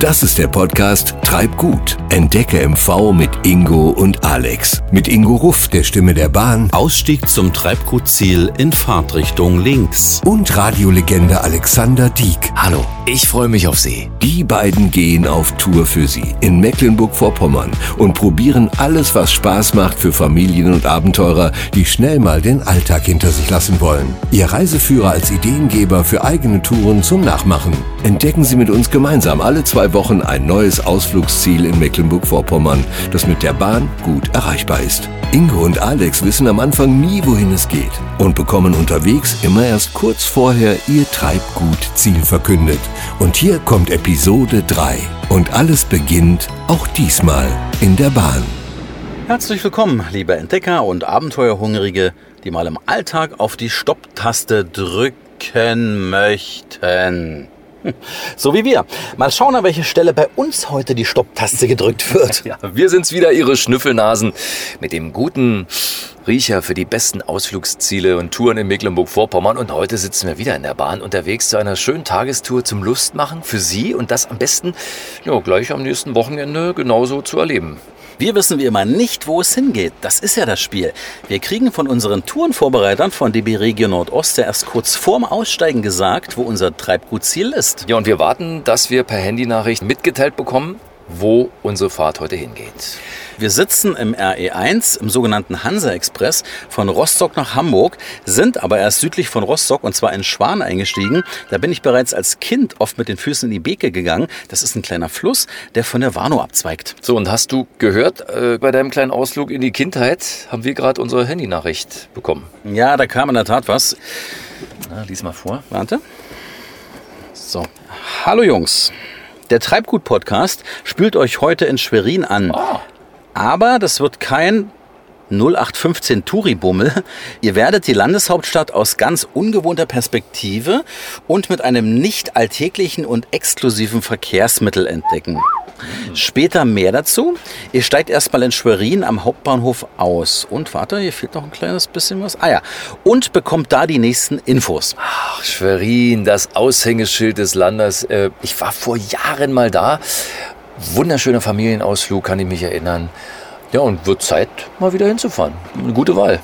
Das ist der Podcast Treib gut. Entdecke MV mit Ingo und Alex. Mit Ingo Ruff, der Stimme der Bahn. Ausstieg zum Treibgutziel in Fahrtrichtung links. Und Radiolegende Alexander Dieck. Hallo, ich freue mich auf Sie. Die beiden gehen auf Tour für Sie in Mecklenburg-Vorpommern und probieren alles, was Spaß macht für Familien und Abenteurer, die schnell mal den Alltag hinter sich lassen wollen. Ihr Reiseführer als Ideengeber für eigene Touren zum Nachmachen. Entdecken Sie mit uns gemeinsam alle zwei Wochen ein neues Ausflugsziel in Mecklenburg-Vorpommern, das mit der Bahn gut erreichbar ist. Ingo und Alex wissen am Anfang nie, wohin es geht und bekommen unterwegs immer erst kurz vorher ihr Treibgut-Ziel verkündet. Und hier kommt Episode 3. Und alles beginnt auch diesmal in der Bahn. Herzlich willkommen, liebe Entdecker und Abenteuerhungrige, die mal im Alltag auf die Stopptaste drücken möchten. So wie wir. Mal schauen, an welche Stelle bei uns heute die Stopptaste gedrückt wird. Ja, wir sind's wieder, Ihre Schnüffelnasen, mit dem guten Riecher für die besten Ausflugsziele und Touren in Mecklenburg-Vorpommern. Und heute sitzen wir wieder in der Bahn unterwegs zu einer schönen Tagestour zum Lustmachen für Sie und das am besten ja, gleich am nächsten Wochenende genauso zu erleben. Wir wissen wie immer nicht, wo es hingeht. Das ist ja das Spiel. Wir kriegen von unseren Tourenvorbereitern von DB Regio Nordost ja erst kurz vorm Aussteigen gesagt, wo unser Treibgutziel ist. Ja, und wir warten, dass wir per Handynachricht mitgeteilt bekommen, wo unsere Fahrt heute hingeht. Wir sitzen im RE1, im sogenannten Hansa Express, von Rostock nach Hamburg, sind aber erst südlich von Rostock und zwar in Schwan eingestiegen. Da bin ich bereits als Kind oft mit den Füßen in die Beke gegangen. Das ist ein kleiner Fluss, der von der Warnow abzweigt. So, und hast du gehört, äh, bei deinem kleinen Ausflug in die Kindheit haben wir gerade unsere Handynachricht bekommen. Ja, da kam in der Tat was. Na, lies mal vor. Warte. So. Hallo Jungs. Der Treibgut-Podcast spült euch heute in Schwerin an. Ah. Aber das wird kein 0815 Touri-Bummel. Ihr werdet die Landeshauptstadt aus ganz ungewohnter Perspektive und mit einem nicht alltäglichen und exklusiven Verkehrsmittel entdecken. Später mehr dazu. Ihr steigt erstmal in Schwerin am Hauptbahnhof aus. Und warte, hier fehlt noch ein kleines bisschen was. Ah ja. Und bekommt da die nächsten Infos. Ach, Schwerin, das Aushängeschild des Landes. Äh, Ich war vor Jahren mal da. Wunderschöner Familienausflug, kann ich mich erinnern. Ja, und wird Zeit, mal wieder hinzufahren. Eine gute Wahl.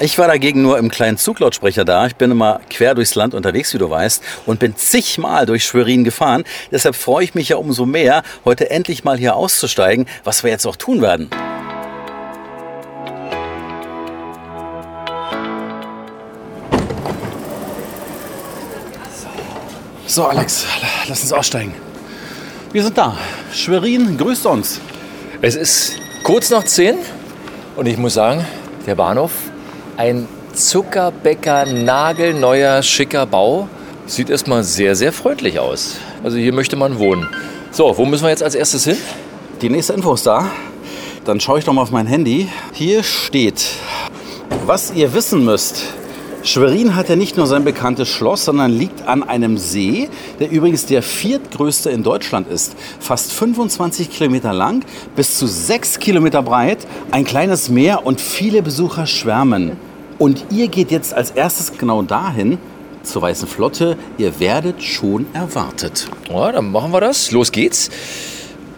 Ich war dagegen nur im kleinen Zuglautsprecher da. Ich bin immer quer durchs Land unterwegs, wie du weißt, und bin zigmal durch Schwerin gefahren. Deshalb freue ich mich ja umso mehr, heute endlich mal hier auszusteigen, was wir jetzt auch tun werden. So, Alex, lass uns aussteigen. Wir sind da. Schwerin grüßt uns. Es ist kurz nach 10 und ich muss sagen, der Bahnhof, ein Zuckerbäcker, nagelneuer, schicker Bau. Sieht erstmal sehr, sehr freundlich aus. Also hier möchte man wohnen. So, wo müssen wir jetzt als erstes hin? Die nächste Info ist da. Dann schaue ich doch mal auf mein Handy. Hier steht, was ihr wissen müsst. Schwerin hat ja nicht nur sein bekanntes Schloss, sondern liegt an einem See, der übrigens der viertgrößte in Deutschland ist. Fast 25 Kilometer lang, bis zu 6 Kilometer breit, ein kleines Meer und viele Besucher schwärmen. Und ihr geht jetzt als erstes genau dahin, zur Weißen Flotte. Ihr werdet schon erwartet. Ja, dann machen wir das. Los geht's.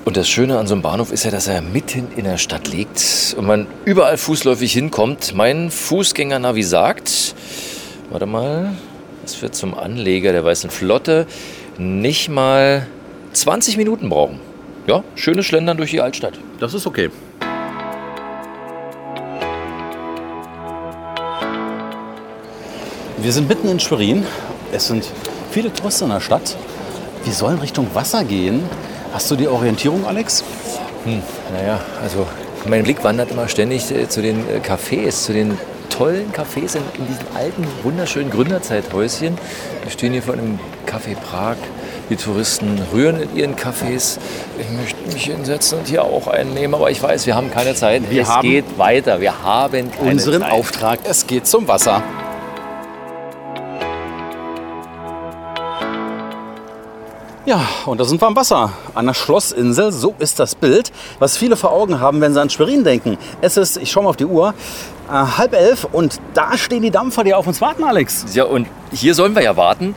Und das Schöne an so einem Bahnhof ist ja, dass er mitten in der Stadt liegt und man überall fußläufig hinkommt. Mein Fußgängernavi sagt, warte mal, dass wir zum Anleger der Weißen Flotte nicht mal 20 Minuten brauchen. Ja, schönes Schlendern durch die Altstadt. Das ist okay. Wir sind mitten in Schwerin. Es sind viele Touristen in der Stadt. Wir sollen Richtung Wasser gehen. Hast du die Orientierung, Alex? Hm, naja, also mein Blick wandert immer ständig äh, zu den äh, Cafés, zu den tollen Cafés in, in diesen alten, wunderschönen Gründerzeithäuschen. Wir stehen hier vor einem Café Prag. Die Touristen rühren in ihren Cafés. Ich möchte mich hinsetzen und hier auch einen nehmen, aber ich weiß, wir haben keine Zeit. Wir es geht weiter. Wir haben Unseren Zeit. Auftrag. Es geht zum Wasser. Ja, und da sind wir am Wasser, an der Schlossinsel. So ist das Bild, was viele vor Augen haben, wenn sie an Schwerin denken. Es ist, ich schaue mal auf die Uhr, äh, halb elf und da stehen die Dampfer, die auf uns warten, Alex. Ja, und hier sollen wir ja warten.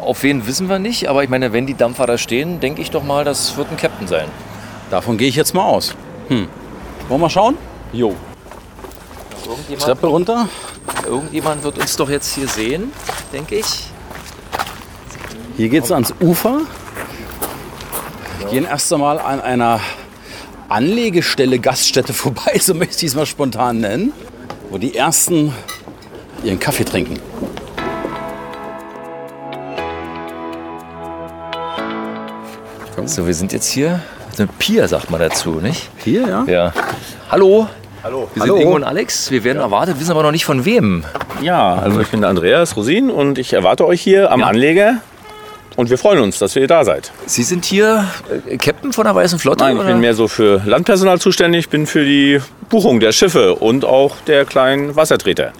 Auf wen wissen wir nicht, aber ich meine, wenn die Dampfer da stehen, denke ich doch mal, das wird ein Captain sein. Davon gehe ich jetzt mal aus. Hm. Wollen wir mal schauen? Jo. Treppe runter. Irgendjemand wird uns doch jetzt hier sehen, denke ich. Hier geht es ans Ufer. Wir gehen erst einmal an einer Anlegestelle, Gaststätte vorbei, so möchte ich es mal spontan nennen, wo die ersten ihren Kaffee trinken. So, wir sind jetzt hier. So ein Pier sagt man dazu, nicht? Hier, ja? Ja. Hallo. Hallo. Wir Hallo. sind Ingo und Alex. Wir werden erwartet, wissen aber noch nicht von wem. Ja, also ich bin der Andreas Rosin und ich erwarte euch hier am Ja. Anleger. Und wir freuen uns, dass ihr da seid. Sie sind hier äh, Captain von der Weißen Flotte? Nein, ich oder? bin mehr so für Landpersonal zuständig, bin für die Buchung der Schiffe und auch der kleinen Wassertreter.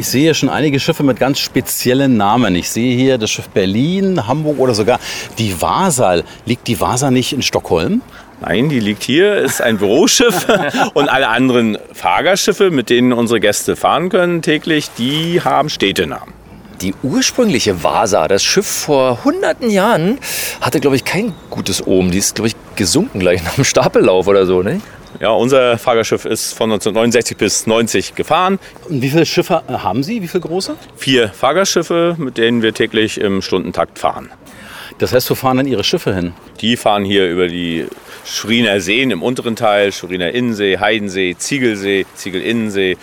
Ich sehe hier schon einige Schiffe mit ganz speziellen Namen. Ich sehe hier das Schiff Berlin, Hamburg oder sogar die Vasa. Liegt die Vasa nicht in Stockholm? Nein, die liegt hier, ist ein Büroschiff und alle anderen Fahrgastschiffe, mit denen unsere Gäste fahren können täglich, die haben Städtenamen. Die ursprüngliche Vasa, das Schiff vor hunderten Jahren, hatte, glaube ich, kein gutes Ohm. Die ist, glaube ich, gesunken gleich nach dem Stapellauf oder so, ne? Ja, unser Fahrgastschiff ist von 1969 bis 90 gefahren. Und wie viele Schiffe äh, haben Sie? Wie viele große? Vier Fahrgastschiffe, mit denen wir täglich im Stundentakt fahren. Das heißt, wo fahren dann Ihre Schiffe hin? Die fahren hier über die Schweriner Seen im unteren Teil, Schweriner Innensee, Heidensee, Ziegelsee, Ziegelinnensee.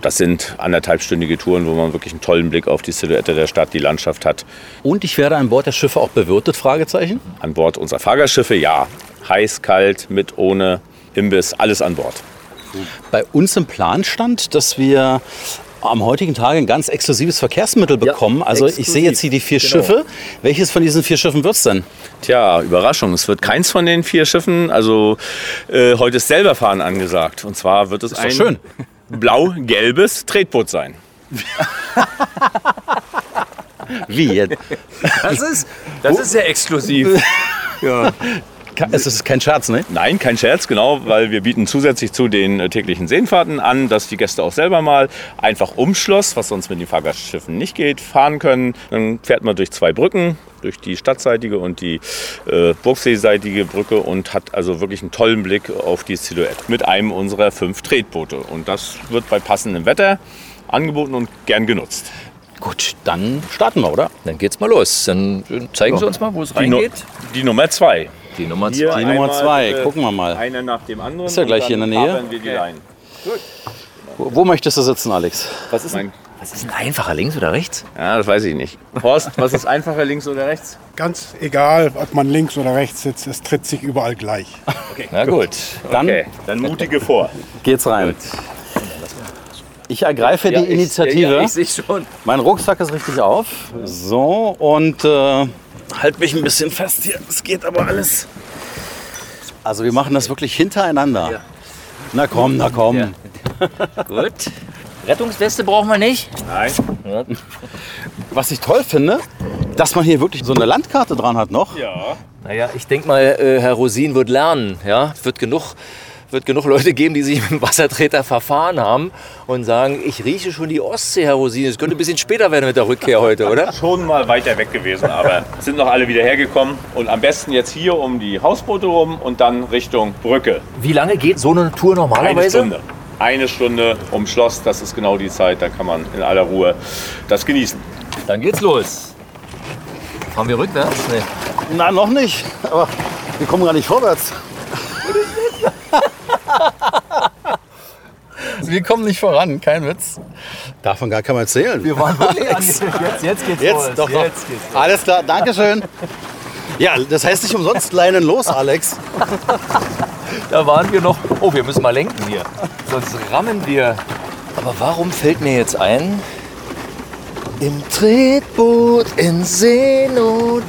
Das sind anderthalbstündige Touren, wo man wirklich einen tollen Blick auf die Silhouette der Stadt, die Landschaft hat. Und ich werde an Bord der Schiffe auch bewirtet? Fragezeichen. An Bord unserer Fahrgastschiffe, ja. Heiß, kalt, mit, ohne, Imbiss, alles an Bord. Bei uns im Plan stand, dass wir am heutigen Tag ein ganz exklusives Verkehrsmittel bekommen. also ich sehe jetzt hier die vier Genau. Schiffe. Welches von diesen vier Schiffen wird es denn? Tja, Überraschung, es wird keins von den vier Schiffen. Also äh, heute ist selber fahren angesagt. Und zwar wird es doch ein schön. Blau-gelbes Tretboot sein. Wie jetzt? Das ist, das ist ja exklusiv. Es ist kein Scherz, ne? Nein, kein Scherz, genau, weil wir bieten zusätzlich zu den äh, täglichen Seenfahrten an, dass die Gäste auch selber mal einfach um Schloss, was sonst mit den Fahrgastschiffen nicht geht, fahren können. Dann fährt man durch zwei Brücken, durch die stadtseitige und die äh, burgseeseitige Brücke und hat also wirklich einen tollen Blick auf die Silhouette mit einem unserer fünf Tretboote. Und das wird bei passendem Wetter angeboten und gern genutzt. Gut, dann starten wir, oder? Dann geht's mal los. Dann äh, zeigen Sie uns mal, wo es reingeht. die Nummer zwei. Die Nummer Hier zwei. Die Nummer zwei, äh, gucken wir mal. Einer nach dem anderen. Ist ja gleich hier in der Nähe. die Leinen. Wo, wo möchtest du sitzen, Alex? Was ist mein Was ist denn einfacher, links oder rechts? Ja, das weiß ich nicht. Horst, was ist einfacher, links oder rechts? Ganz egal, ob man links oder rechts sitzt, es tritt sich überall gleich. Na gut. Dann Okay, dann mutige vor. geht's rein. Ich ergreife die Initiative. Ja, ich sehe schon. Mein Rucksack ist richtig auf. So, und äh, halt mich ein bisschen fest hier. Es geht aber alles. Also wir machen das wirklich hintereinander. Ja. Na komm, na komm. Ja. Gut. Rettungsweste brauchen wir nicht. Nein. Was ich toll finde, dass man hier wirklich so eine Landkarte dran hat noch. Ja. Naja, ich denke mal, äh, Herr Rosin wird lernen. Ja? Wird, genug, wird genug Leute geben, die sich mit dem Wassertreter verfahren haben und sagen, ich rieche schon die Ostsee, Herr Rosin. Es könnte ein bisschen später werden mit der Rückkehr heute, oder? Schon mal weiter weg gewesen, aber sind noch alle wieder hergekommen. Und am besten jetzt hier um die Hausboote rum und dann Richtung Brücke. Wie lange geht so eine Tour Eine normalerweise? Stunde. Eine Stunde um Schloss, das ist genau die Zeit, da kann man in aller Ruhe das genießen. Dann geht's los. Fahren wir rückwärts? Nee. Na, noch nicht. Aber wir kommen gar nicht vorwärts. Wir kommen nicht voran, kein Witz. Davon gar kann man erzählen. Wir waren wirklich Jetzt, jetzt geht's Jetzt, los. doch, doch. Jetzt geht's los. Alles klar, Dankeschön. Ja, das heißt nicht umsonst Leinen los, Alex. Da waren wir noch. Oh, wir müssen mal lenken hier. Sonst rammen wir. Aber warum fällt mir jetzt ein? Im Tretboot in Seenot.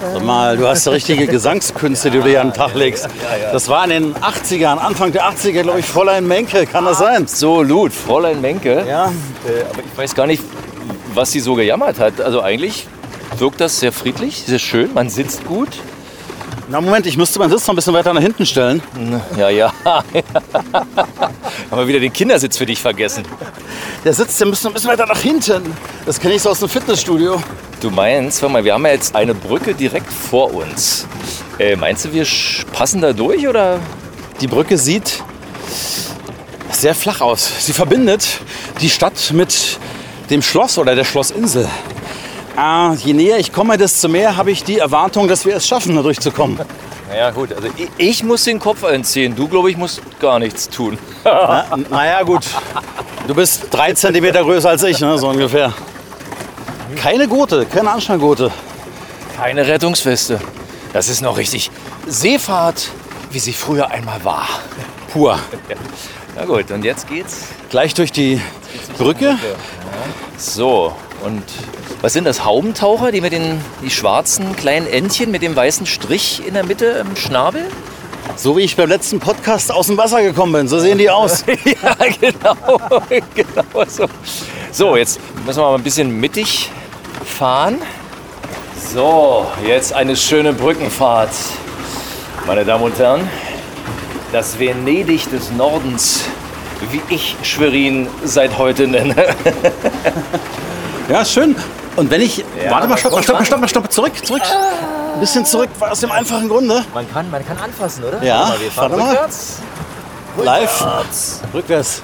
Sag mal, du hast richtige Gesangskünste, die du hier an den Tag legst. Das war in den 80ern, Anfang der 80er, glaube ich, Fräulein Menke. Kann das sein? Absolut, Fräulein Menke. Ja. Äh, aber ich weiß gar nicht, was sie so gejammert hat. Also eigentlich wirkt das sehr friedlich, sehr schön. Man sitzt gut. Na Moment, ich müsste meinen Sitz noch ein bisschen weiter nach hinten stellen. Ja, ja. Haben wir wieder den Kindersitz für dich vergessen. Der Sitz, der müsste ein bisschen weiter nach hinten. Das kenne ich so aus dem Fitnessstudio. Du meinst, warte mal, wir haben ja jetzt eine Brücke direkt vor uns. Äh, meinst du, wir passen da durch oder? Die Brücke sieht sehr flach aus. Sie verbindet die Stadt mit dem Schloss oder der Schlossinsel. Ah, je näher ich komme, desto mehr habe ich die Erwartung, dass wir es schaffen, da durchzukommen. Naja, gut. Also ich, ich muss den Kopf einziehen. Du, glaube ich, musst gar nichts tun. Na, naja, gut. Du bist drei Zentimeter größer als ich, ne, so ungefähr. Keine Gurte, keine Anschnallgurte. Keine Rettungsweste. Das ist noch richtig Seefahrt, wie sie früher einmal war. Pur. Na gut, und jetzt geht's. Gleich durch die Brücke. So, und was sind das? Haubentaucher, die mit den die schwarzen kleinen Entchen mit dem weißen Strich in der Mitte im Schnabel? So wie ich beim letzten Podcast aus dem Wasser gekommen bin. So sehen die aus. ja, genau. genau so. So, jetzt müssen wir mal ein bisschen mittig fahren. So, jetzt eine schöne Brückenfahrt. Meine Damen und Herren, das Venedig des Nordens, wie ich Schwerin seit heute nenne. Ja, schön. Und wenn ich. Ja, warte mal, stopp mal, komm, stopp stopp mal, stopp zurück, zurück. Ein bisschen zurück, aus dem einfachen Grunde. Man kann, man kann anfassen, oder? Ja, wir fahren warte mal. rückwärts. Live. Rückwärts.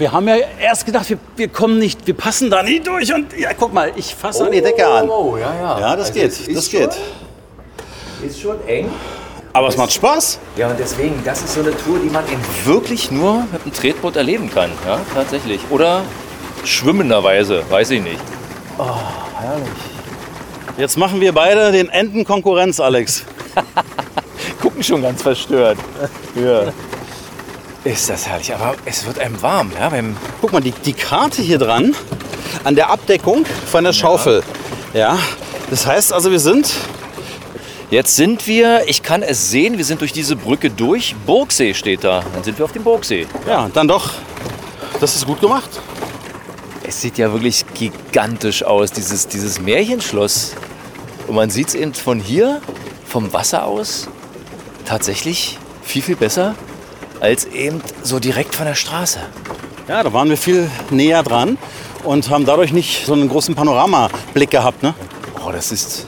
Wir haben ja erst gedacht, wir, wir kommen nicht, wir passen da nie durch. Und ja, guck mal, ich fasse an die Decke an. Oh, ja, ja. Ja, das Also geht, das geht. Schon, ist schon eng. Aber es macht Spaß. Ja, und deswegen, das ist so eine Tour, die man eben wirklich nur mit einem Tretboot erleben kann. Ja, tatsächlich. Oder schwimmenderweise, weiß ich nicht. Jetzt machen wir beide den Enten Konkurrenz, Alex. Gucken schon ganz verstört. Ja. Ist das herrlich, aber es wird einem warm, ja, beim Guck mal, die, die Karte hier dran, an der Abdeckung von der Schaufel. Ja, das heißt also, wir sind Jetzt sind wir, ich kann es sehen, wir sind durch diese Brücke durch. Burgsee steht da. Dann sind wir auf dem Burgsee. Ja, dann doch. Das ist gut gemacht. Es sieht ja wirklich gigantisch aus, dieses, dieses Märchenschloss. Und man sieht es eben von hier, vom Wasser aus, tatsächlich viel, viel besser als eben so direkt von der Straße. Ja, da waren wir viel näher dran und haben dadurch nicht so einen großen Panoramablick gehabt. Ne? Oh, das ist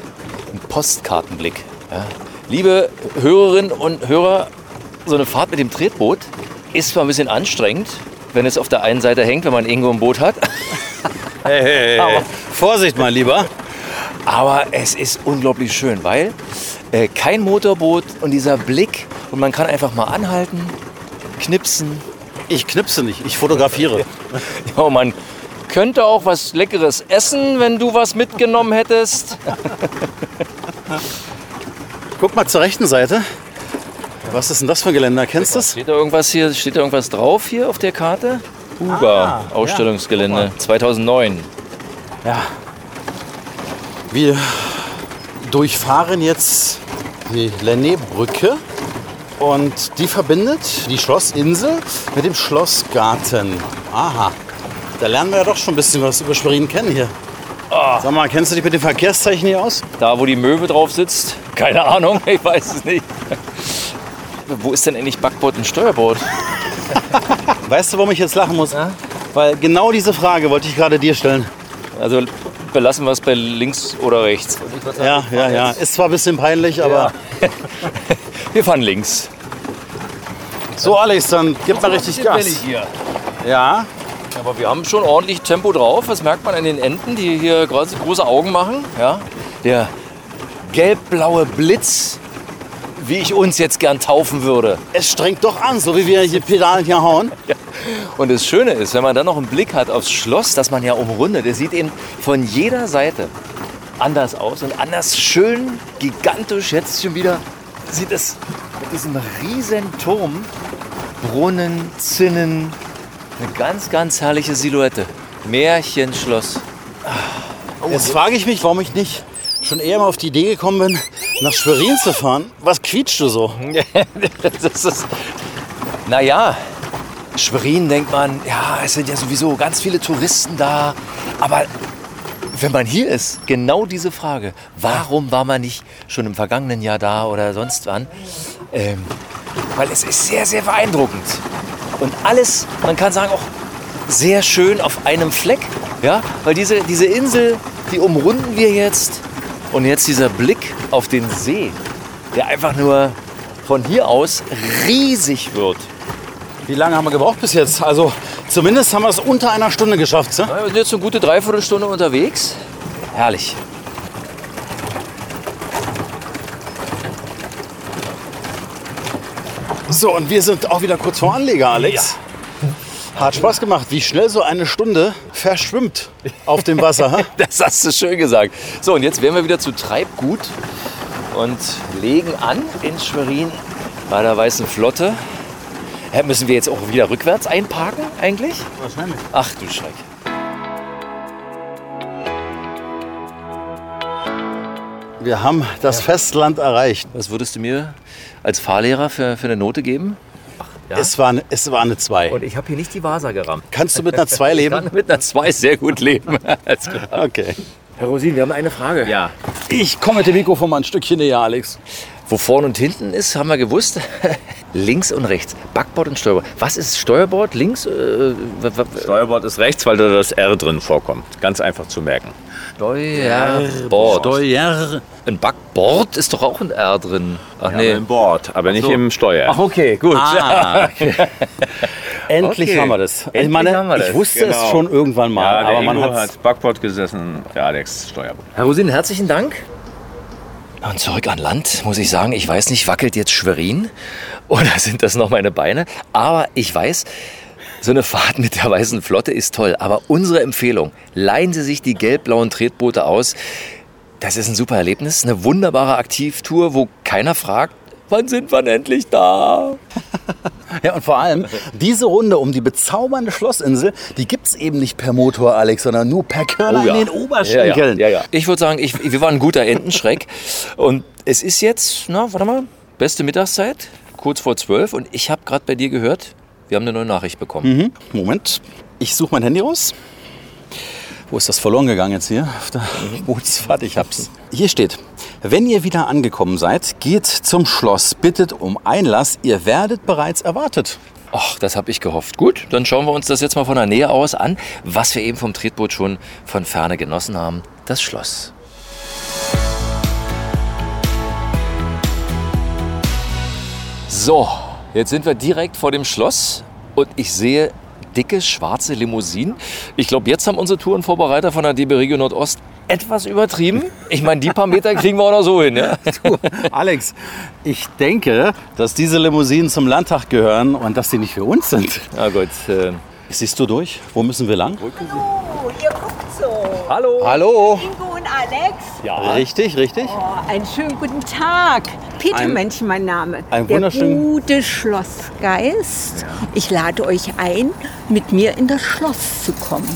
ein Postkartenblick. Ja. Liebe Hörerinnen und Hörer, so eine Fahrt mit dem Tretboot ist zwar ein bisschen anstrengend, wenn es auf der einen Seite hängt, wenn man irgendwo ein Boot hat. Hey, hey, hey. Vorsicht, mein Lieber. Aber es ist unglaublich schön, weil äh, kein Motorboot und dieser Blick und man kann einfach mal anhalten, knipsen. Ich knipse nicht, ich fotografiere. Ja, man könnte auch was Leckeres essen, wenn du was mitgenommen hättest. Guck mal zur rechten Seite. Was ist denn das für ein Geländer? Kennst du das? Steht da irgendwas hier? Steht da irgendwas drauf hier auf der Karte? Huga, Ah, Ausstellungsgelände 2009. Ja. Wir durchfahren jetzt die Lenné-Brücke und die verbindet die Schlossinsel mit dem Schlossgarten. Aha. Da lernen wir ja doch schon ein bisschen was über Schwerin kennen hier. Sag mal, kennst du dich mit den Verkehrszeichen hier aus? Da, wo die Möwe drauf sitzt? Keine Ahnung, ich weiß es nicht. Wo ist denn endlich Backbord und Steuerbord? Weißt du, warum ich jetzt lachen muss? Weil genau diese Frage wollte ich gerade dir stellen. Also belassen wir es bei links oder rechts. Ja, ja, ja. Ist zwar ein bisschen peinlich, aber Wir fahren links. so Alex, dann gib mal richtig Gas. hier. Ja, Aber wir haben schon ordentlich Tempo drauf. Das merkt man an den Enten, die hier große, große Augen machen. Ja? Der gelb-blaue Blitz, wie ich uns jetzt gern taufen würde. es strengt doch an, so wie wir hier Pedalen hier hauen. Und das Schöne ist, wenn man dann noch einen Blick hat aufs Schloss, das man ja umrundet, es sieht eben von jeder Seite anders aus und anders schön, gigantisch. Jetzt schon wieder sieht es mit diesem riesen Turm, Brunnen, Zinnen, eine ganz, ganz herrliche Silhouette. Märchenschloss. Jetzt frage ich mich, warum ich nicht schon eher mal auf die Idee gekommen bin, nach Schwerin zu fahren. Was quietscht du so? das ist, naja, Schwerin denkt man, ja, es sind ja sowieso ganz viele Touristen da. Aber wenn man hier ist, genau diese Frage, warum war man nicht schon im vergangenen Jahr da oder sonst wann? Ähm, weil es ist sehr, sehr beeindruckend. Und alles, man kann sagen, auch sehr schön auf einem Fleck. Ja, weil diese, diese Insel die umrunden wir jetzt. Und jetzt dieser Blick auf den See, der einfach nur von hier aus riesig wird. Wie lange haben wir gebraucht bis jetzt? Also zumindest haben wir es unter einer Stunde geschafft. Ne? Ja, Wir sind jetzt eine gute Dreiviertelstunde unterwegs. Herrlich. So, und wir sind auch wieder kurz vor Anleger, Alex. Hat Spaß gemacht, wie schnell so eine Stunde verschwimmt auf dem Wasser. Das hast du schön gesagt. So, und jetzt wären wir wieder zu Treibgut und legen an in Schwerin bei der Weißen Flotte. Hä, müssen wir jetzt auch wieder rückwärts einparken eigentlich? Wahrscheinlich. Ach du Schreck. Wir haben das Festland erreicht. Was würdest du mir als Fahrlehrer für, für eine Note geben? Ja. Es, war eine, es war eine 2. Und ich habe hier nicht die Vasa gerammt. Kannst du mit einer 2 Ich leben? kann mit einer 2 sehr gut leben. Alles klar. Okay. Herr Rosin, wir haben eine Frage. Ja, Ich komme mit dem Mikrofon mal ein Stückchen näher, Alex. Wo vorne und hinten ist, haben wir gewusst. links und rechts. Backbord und Steuerbord. Was ist Steuerbord? Links? Äh, Steuerbord ist rechts, weil da das R drin vorkommt. Ganz einfach zu merken. Steuerbord. Steuer. Ein Backbord ist doch auch ein R drin. Ach Ja, nee. Im Bord, aber nicht so. im Steuer. Ach okay, gut. Ah, Endlich Okay. haben wir das. ich Endlich meine, haben wir das. ich wusste es Genau. schon irgendwann mal, ja, der aber man Ingo hat hat Backbord gesessen, der Alex Steuerbord. Herr Rosin, herzlichen Dank. Und zurück an Land, muss ich sagen, ich weiß nicht, wackelt jetzt Schwerin oder sind das noch meine Beine? Aber ich weiß, so eine Fahrt mit der Weißen Flotte ist toll. Aber unsere Empfehlung, leihen Sie sich die gelb-blauen Tretboote aus. Das ist ein super Erlebnis, eine wunderbare Aktivtour, wo keiner fragt, wann sind wir endlich da? Ja, und vor allem, diese Runde um die bezaubernde Schlossinsel, die gibt es eben nicht per Motor, Alex, sondern nur per Körner in den Oberschenkeln. Oh Ja, ja, ja, ja. Ich würde sagen, ich, wir waren ein guter Entenschreck. Und es ist jetzt, na, warte mal, beste Mittagszeit, kurz vor zwölf. Und ich habe gerade bei dir gehört, wir haben eine neue Nachricht bekommen. Mhm. Moment, ich suche mein Handy raus. Wo ist das verloren gegangen jetzt hier? Auf der Bootsfahrt, ich hab's. Hier steht, wenn ihr wieder angekommen seid, geht zum Schloss, bittet um Einlass, ihr werdet bereits erwartet. Ach, das habe ich gehofft. Gut, dann schauen wir uns das jetzt mal von der Nähe aus an, was wir eben vom Tretboot schon von ferne genossen haben. Das Schloss. So, jetzt sind wir direkt vor dem Schloss und ich sehe dicke schwarze Limousinen. Ich glaube, jetzt haben unsere Tourenvorbereiter von der DB Regio Nordost etwas übertrieben. Ich meine, die paar Meter kriegen wir auch noch so hin. Ja? Du, Alex, ich denke, dass diese Limousinen zum Landtag gehören und dass sie nicht für uns sind. Na gut. Äh, Siehst du durch? Wo müssen wir lang? Oh, ihr guckt. Hallo. Hallo. Ingo und Alex. Ja. Richtig, richtig. Oh, einen schönen guten Tag. Peter Ein- Mensch, mein Name. ein Der wunderschön- gute Schlossgeist. Ich lade euch ein, mit mir in das Schloss zu kommen.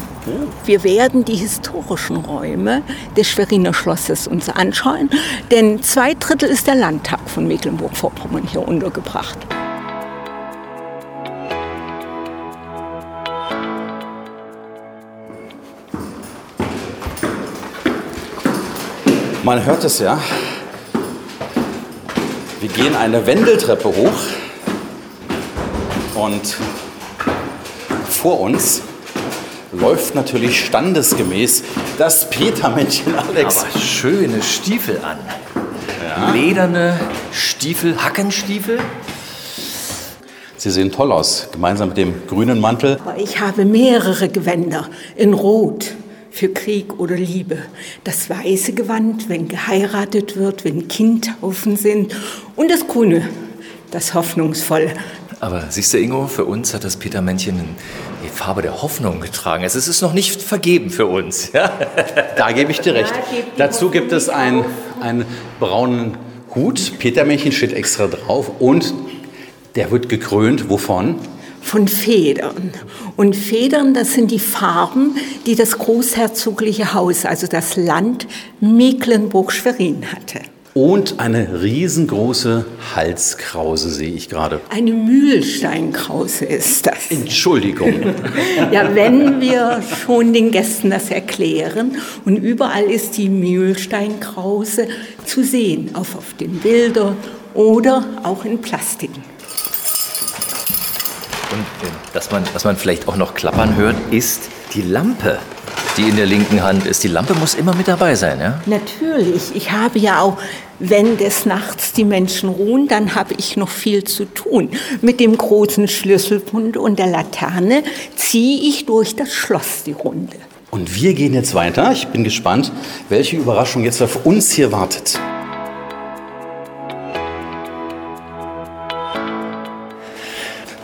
Wir werden die historischen Räume des Schweriner Schlosses uns anschauen, denn zwei Drittel ist der Landtag von Mecklenburg-Vorpommern hier untergebracht. Man hört es ja. Wir gehen eine Wendeltreppe hoch und vor uns läuft natürlich standesgemäß das Petermännchen Alex. Aber schöne Stiefel an. Lederne Stiefel, Hackenstiefel. Sie sehen toll aus, gemeinsam mit dem grünen Mantel. Aber ich habe mehrere Gewänder in Rot für Krieg oder Liebe. Das weiße Gewand, wenn geheiratet wird, wenn Kindhaufen sind. Und das grüne, das hoffnungsvolle. Aber siehst du, Ingo, für uns hat das Petermännchen die Farbe der Hoffnung getragen. Es ist noch nicht vergeben für uns. Ja? Da gebe ich dir recht. Dazu gibt es einen, einen braunen Hut. Petermännchen steht extra drauf und der wird gekrönt. Wovon? Von Federn. Und Federn, das sind die Farben, die das großherzogliche Haus, also das Land Mecklenburg-Schwerin hatte. Und eine riesengroße Halskrause sehe ich gerade. Eine Mühlsteinkrause ist das. Entschuldigung. Ja, wenn wir schon den Gästen das erklären. Und überall ist die Mühlsteinkrause zu sehen, auch auf den Bildern oder auch in Plastiken. Und äh, dass man, was man vielleicht auch noch klappern hört, ist die Lampe. die in der linken Hand ist. Die Lampe muss immer mit dabei sein, ja? Natürlich. Ich habe ja auch, wenn des Nachts die Menschen ruhen, dann habe ich noch viel zu tun. Mit dem großen Schlüsselbund und der Laterne ziehe ich durch das Schloss die Runde. Und wir gehen jetzt weiter. Ich bin gespannt, welche Überraschung jetzt auf uns hier wartet.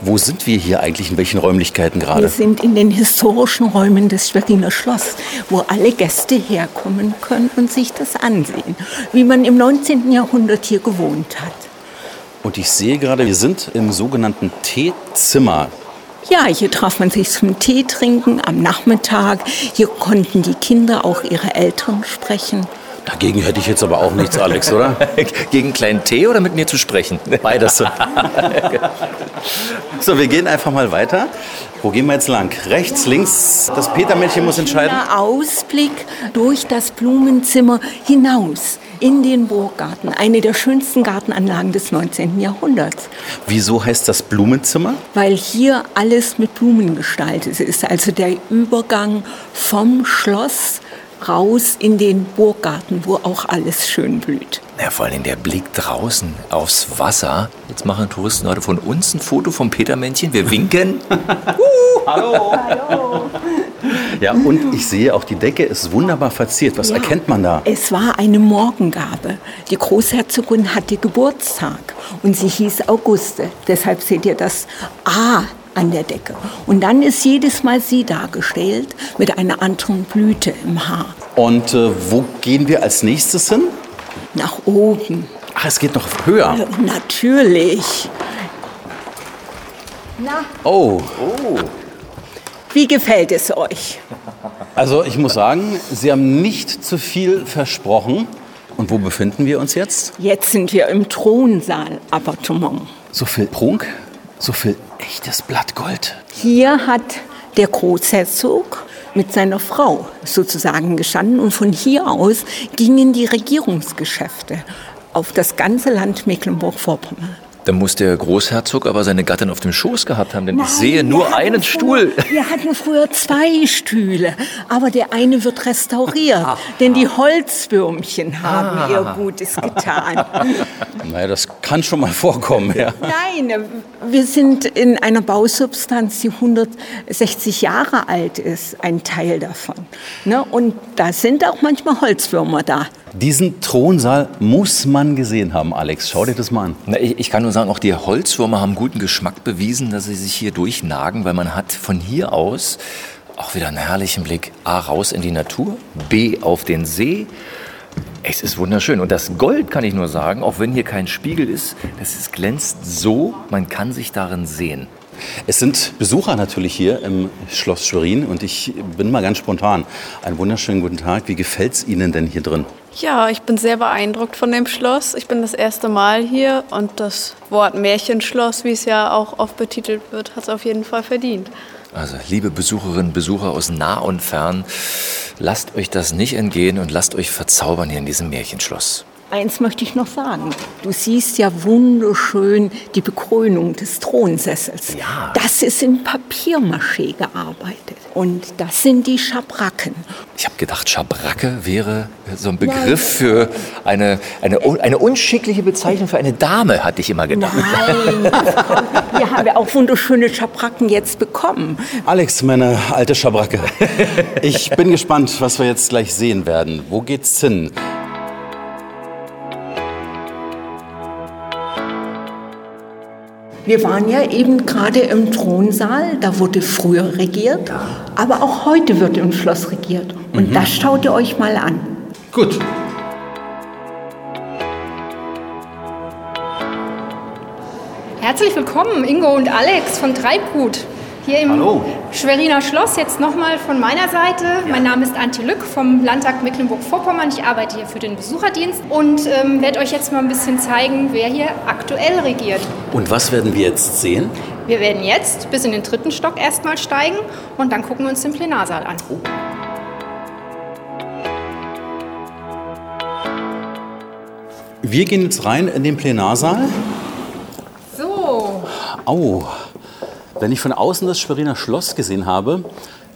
Wo sind wir hier eigentlich? In welchen Räumlichkeiten Wir gerade? sind in den historischen Räumen des Schweriner Schloss, wo alle Gäste herkommen können und sich das ansehen, wie man im 19. Jahrhundert hier gewohnt hat. Und ich sehe gerade, wir sind im sogenannten Teezimmer. Ja, hier traf man sich zum Tee trinken am Nachmittag. Hier konnten die Kinder auch ihre Eltern sprechen. Dagegen hätte ich jetzt aber auch nichts, Alex, oder? Gegen einen kleinen Tee oder mit mir zu sprechen? Beides. so, wir gehen einfach mal weiter. Wo gehen wir jetzt lang? Rechts, links? Das Petermännchen muss entscheiden. Der Ausblick durch das Blumenzimmer hinaus in den Burggarten, eine der schönsten Gartenanlagen des 19. Jahrhunderts, Wieso heißt das Blumenzimmer? weil hier alles mit Blumen gestaltet ist. Also der Übergang vom Schloss raus in den Burggarten, wo auch alles schön blüht. Ja, vor allem der Blick draußen aufs Wasser. Jetzt machen Touristen heute von uns ein Foto vom Petermännchen. Wir winken. Ja, und ich sehe auch, die Decke ist wunderbar verziert. Was Ja. erkennt man da? Es war eine Morgengabe. Die Großherzogin hatte Geburtstag und sie hieß Auguste. Deshalb seht ihr das A an der Decke. Und dann ist jedes Mal sie dargestellt mit einer anderen Blüte im Haar. Und äh, wo gehen wir als nächstes hin? Nach oben. Ach, es geht noch höher. Natürlich. Na, Oh, wie gefällt es euch? also ich muss sagen, Sie haben nicht zu viel versprochen. Und wo befinden wir uns jetzt? Jetzt sind wir im Thronsaal-Appartement. So viel Prunk, so viel echtes Blattgold. Hier hat der Großherzog mit seiner Frau sozusagen gestanden und von hier aus gingen die Regierungsgeschäfte auf das ganze Land Mecklenburg-Vorpommern. Dann muss der Großherzog aber seine Gattin auf dem Schoß gehabt haben, denn ich Nein, sehe wir nur einen früher- Stuhl. Wir hatten früher zwei Stühle, aber der eine wird restauriert, denn die Holzwürmchen haben ihr Gutes getan. Naja, das kann schon mal vorkommen, ja. Nein, wir sind in einer Bausubstanz, die 160 Jahre alt ist, ein Teil davon. Ne? Und da sind auch manchmal Holzwürmer da. Diesen Thronsaal muss man gesehen haben, Alex. Schau dir das mal an. Na, ich, ich kann nur sagen, auch die Holzwürmer haben guten Geschmack bewiesen, dass sie sich hier durchnagen, weil man hat von hier aus auch wieder einen herrlichen Blick A raus in die Natur, B auf den See. Es ist wunderschön. Und das Gold kann ich nur sagen, auch wenn hier kein Spiegel ist, das ist, glänzt so, man kann sich darin sehen. Es sind Besucher natürlich hier im Schloss Schwerin und ich bin mal ganz spontan. Einen wunderschönen guten Tag. Wie gefällt es Ihnen denn hier drin? Ja, ich bin sehr beeindruckt von dem Schloss. Ich bin das erste Mal hier und das Wort Märchenschloss, wie es ja auch oft betitelt wird, hat es auf jeden Fall verdient. Also, liebe Besucherinnen, Besucher aus nah und fern, lasst euch das nicht entgehen und lasst euch verzaubern hier in diesem Märchenschloss. Eins möchte ich noch sagen. Du siehst ja wunderschön die Bekrönung des Thronsessels. Ja. Das ist in Papiermaché gearbeitet. Und das sind die Schabracken. Ich habe gedacht, Schabracke wäre so ein Begriff für eine, eine, eine unschickliche Bezeichnung für eine Dame, hatte ich immer gedacht. Nein, hier haben wir auch wunderschöne Schabracken jetzt bekommen. Alex, meine alte Schabracke. Ich bin gespannt, was wir jetzt gleich sehen werden. Wo geht's hin? Wir waren ja eben gerade im Thronsaal, da wurde früher regiert, aber auch heute wird im Schloss regiert. Und das schaut ihr euch mal an. Gut. Herzlich willkommen, Ingo und Alex von Treibgut. Hier im Hallo. Schweriner Schloss. Jetzt nochmal von meiner Seite. Mein Name ist Antje Lück vom Landtag Mecklenburg-Vorpommern. Ich arbeite hier für den Besucherdienst und ähm, werde euch jetzt mal ein bisschen zeigen, wer hier aktuell regiert. Und was werden wir jetzt sehen? Wir werden jetzt bis in den dritten Stock erstmal steigen und dann gucken wir uns den Plenarsaal an. Wir gehen jetzt rein in den Plenarsaal. So, Au. Wenn ich von außen das Schweriner Schloss gesehen habe,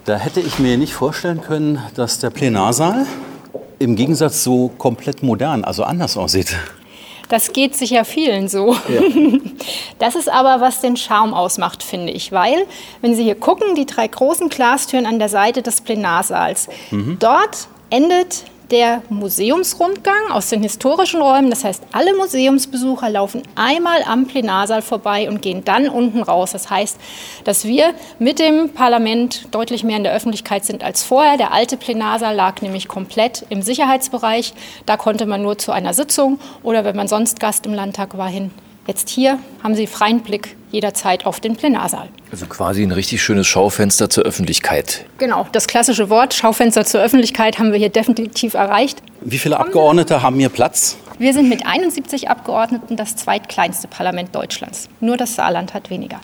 Da hätte ich mir nicht vorstellen können, dass der Plenarsaal im Gegensatz so komplett modern, also anders aussieht. Das geht sicher vielen so. Das ist aber, was den Charme ausmacht, finde ich. Weil, wenn Sie hier gucken, die drei großen Glastüren an der Seite des Plenarsaals, dort endet der Museumsrundgang aus den historischen Räumen. Das heißt, alle Museumsbesucher laufen einmal am Plenarsaal vorbei und gehen dann unten raus. Das heißt, dass wir mit dem Parlament deutlich mehr in der Öffentlichkeit sind als vorher. Der alte Plenarsaal lag nämlich komplett im Sicherheitsbereich. Da konnte man nur zu einer Sitzung oder wenn man sonst Gast im Landtag war hin. Jetzt hier haben Sie freien Blick jederzeit auf den Plenarsaal. Also quasi ein richtig schönes Schaufenster zur Öffentlichkeit. Genau, das klassische Wort Schaufenster zur Öffentlichkeit haben wir hier definitiv erreicht. Wie viele Abgeordnete haben hier Platz? Wir sind mit 71 Abgeordneten das zweitkleinste Parlament Deutschlands. Nur das Saarland hat weniger.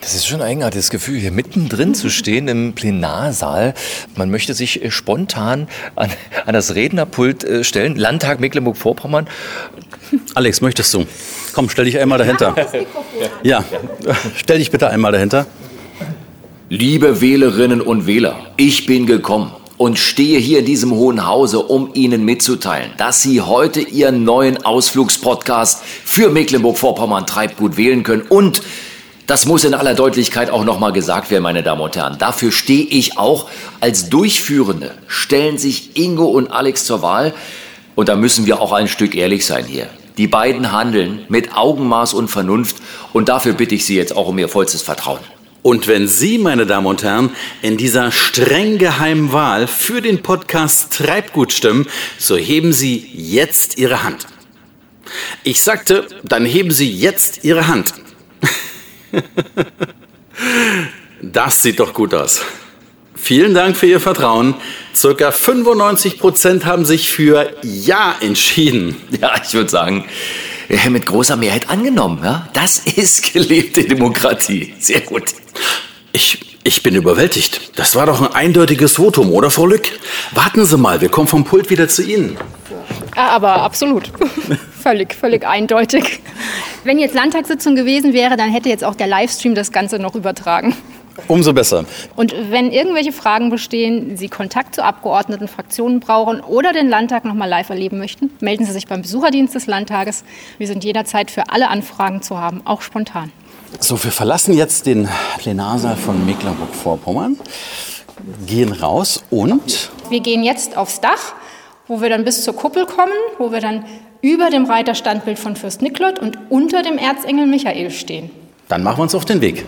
Das ist schon ein eigenartiges Gefühl, hier mittendrin zu stehen im Plenarsaal. Man möchte sich äh, spontan an, an das Rednerpult äh, stellen. Landtag Mecklenburg-Vorpommern. Alex, möchtest du? Komm, stell dich einmal dahinter. Ja, stell dich bitte einmal dahinter. Liebe Wählerinnen und Wähler, ich bin gekommen und stehe hier in diesem hohen Hause, um Ihnen mitzuteilen, dass Sie heute Ihren neuen Ausflugspodcast für Mecklenburg-Vorpommern Treibgut wählen können und das muss in aller Deutlichkeit auch nochmal gesagt werden, meine Damen und Herren. Dafür stehe ich auch als Durchführende. Stellen sich Ingo und Alex zur Wahl. Und da müssen wir auch ein Stück ehrlich sein hier. Die beiden handeln mit Augenmaß und Vernunft. Und dafür bitte ich Sie jetzt auch um Ihr vollstes Vertrauen. Und wenn Sie, meine Damen und Herren, in dieser streng geheimen Wahl für den Podcast Treibgut stimmen, so heben Sie jetzt Ihre Hand. Ich sagte, dann heben Sie jetzt Ihre Hand. Das sieht doch gut aus. Vielen Dank für Ihr Vertrauen. Circa 95 Prozent haben sich für Ja entschieden. Ja, ich würde sagen, mit großer Mehrheit angenommen. Ja? Das ist gelebte Demokratie. Sehr gut. Ich, ich bin überwältigt. Das war doch ein eindeutiges Votum, oder Frau Lück? Warten Sie mal, wir kommen vom Pult wieder zu Ihnen. Aber absolut. völlig, völlig eindeutig. Wenn jetzt Landtagssitzung gewesen wäre, dann hätte jetzt auch der Livestream das Ganze noch übertragen. Umso besser. Und wenn irgendwelche Fragen bestehen, Sie Kontakt zu Abgeordneten, Fraktionen brauchen oder den Landtag noch mal live erleben möchten, melden Sie sich beim Besucherdienst des Landtages. Wir sind jederzeit für alle Anfragen zu haben, auch spontan. So, wir verlassen jetzt den Plenarsaal von Mecklenburg-Vorpommern, gehen raus und Wir gehen jetzt aufs Dach, wo wir dann bis zur Kuppel kommen, wo wir dann über dem Reiterstandbild von Fürst Niklot und unter dem Erzengel Michael stehen. dann machen wir uns auf den Weg.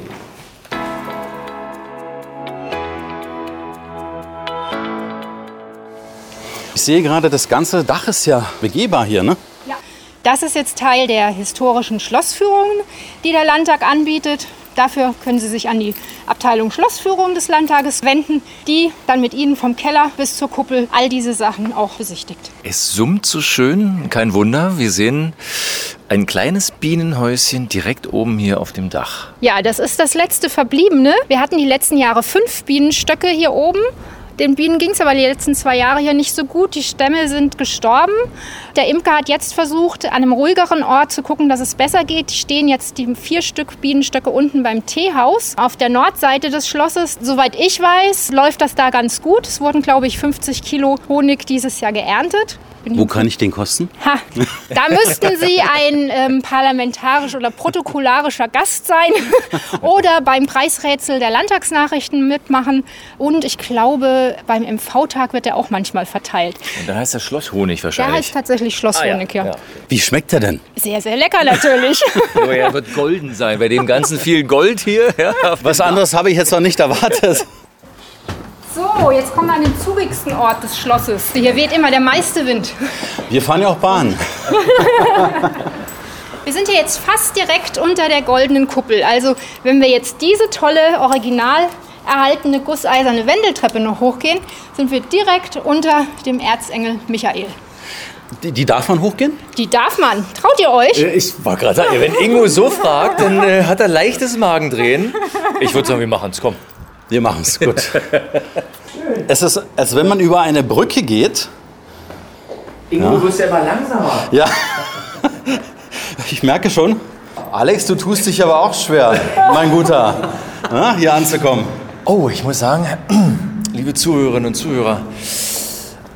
Ich sehe gerade, das ganze Dach ist ja begehbar hier, ne? Ja. Das ist jetzt Teil der historischen Schlossführungen, die der Landtag anbietet. Dafür können Sie sich an die Abteilung Schlossführung des Landtages wenden, die dann mit Ihnen vom Keller bis zur Kuppel all diese Sachen auch besichtigt. Es summt so schön, kein Wunder. Wir sehen ein kleines Bienenhäuschen direkt oben hier auf dem Dach. Ja, das ist das letzte Verbliebene. Wir hatten die letzten Jahre fünf Bienenstöcke hier oben. Den Bienen ging es aber die letzten zwei Jahre hier nicht so gut. Die Stämme sind gestorben. Der Imker hat jetzt versucht, an einem ruhigeren Ort zu gucken, dass es besser geht. Die stehen jetzt die vier Stück Bienenstöcke unten beim Teehaus auf der Nordseite des Schlosses. Soweit ich weiß, läuft das da ganz gut. Es wurden, glaube ich, 50 Kilo Honig dieses Jahr geerntet. Wo kann ich den kosten? Ha, da müssten Sie ein ähm, parlamentarisch oder protokollarischer Gast sein oder beim Preisrätsel der Landtagsnachrichten mitmachen. Und ich glaube, beim MV-Tag wird er auch manchmal verteilt. Und dann heißt das Schlosshonig Der wahrscheinlich. heißt tatsächlich Schlosshonig, ja. ja. Wie schmeckt er denn? Sehr, sehr lecker natürlich. Er wird golden sein, bei dem ganzen viel Gold hier. Ja, Was anderes habe ich jetzt noch nicht erwartet. So, jetzt kommen wir an den zugigsten Ort des Schlosses. Hier weht immer der meiste Wind. Wir fahren ja auch Bahn. Wir sind hier jetzt fast direkt unter der goldenen Kuppel. Also wenn wir jetzt diese tolle, original erhaltene gusseiserne Wendeltreppe noch hochgehen, sind wir direkt unter dem Erzengel Michael. Die, die darf man hochgehen? Die darf man. Traut ihr euch? Ich war gerade sagen, wenn Ingo so fragt, dann äh, hat er leichtes Magendrehen. Ich würde sagen, wir machen es, komm. Wir machen es, gut. es ist, als wenn man über eine Brücke geht. Ingo, du wirst ja immer langsamer. Ja. Ich merke schon. Alex, du tust dich aber auch schwer, mein Guter, ja, hier anzukommen. Oh, ich muss sagen, liebe Zuhörerinnen und Zuhörer.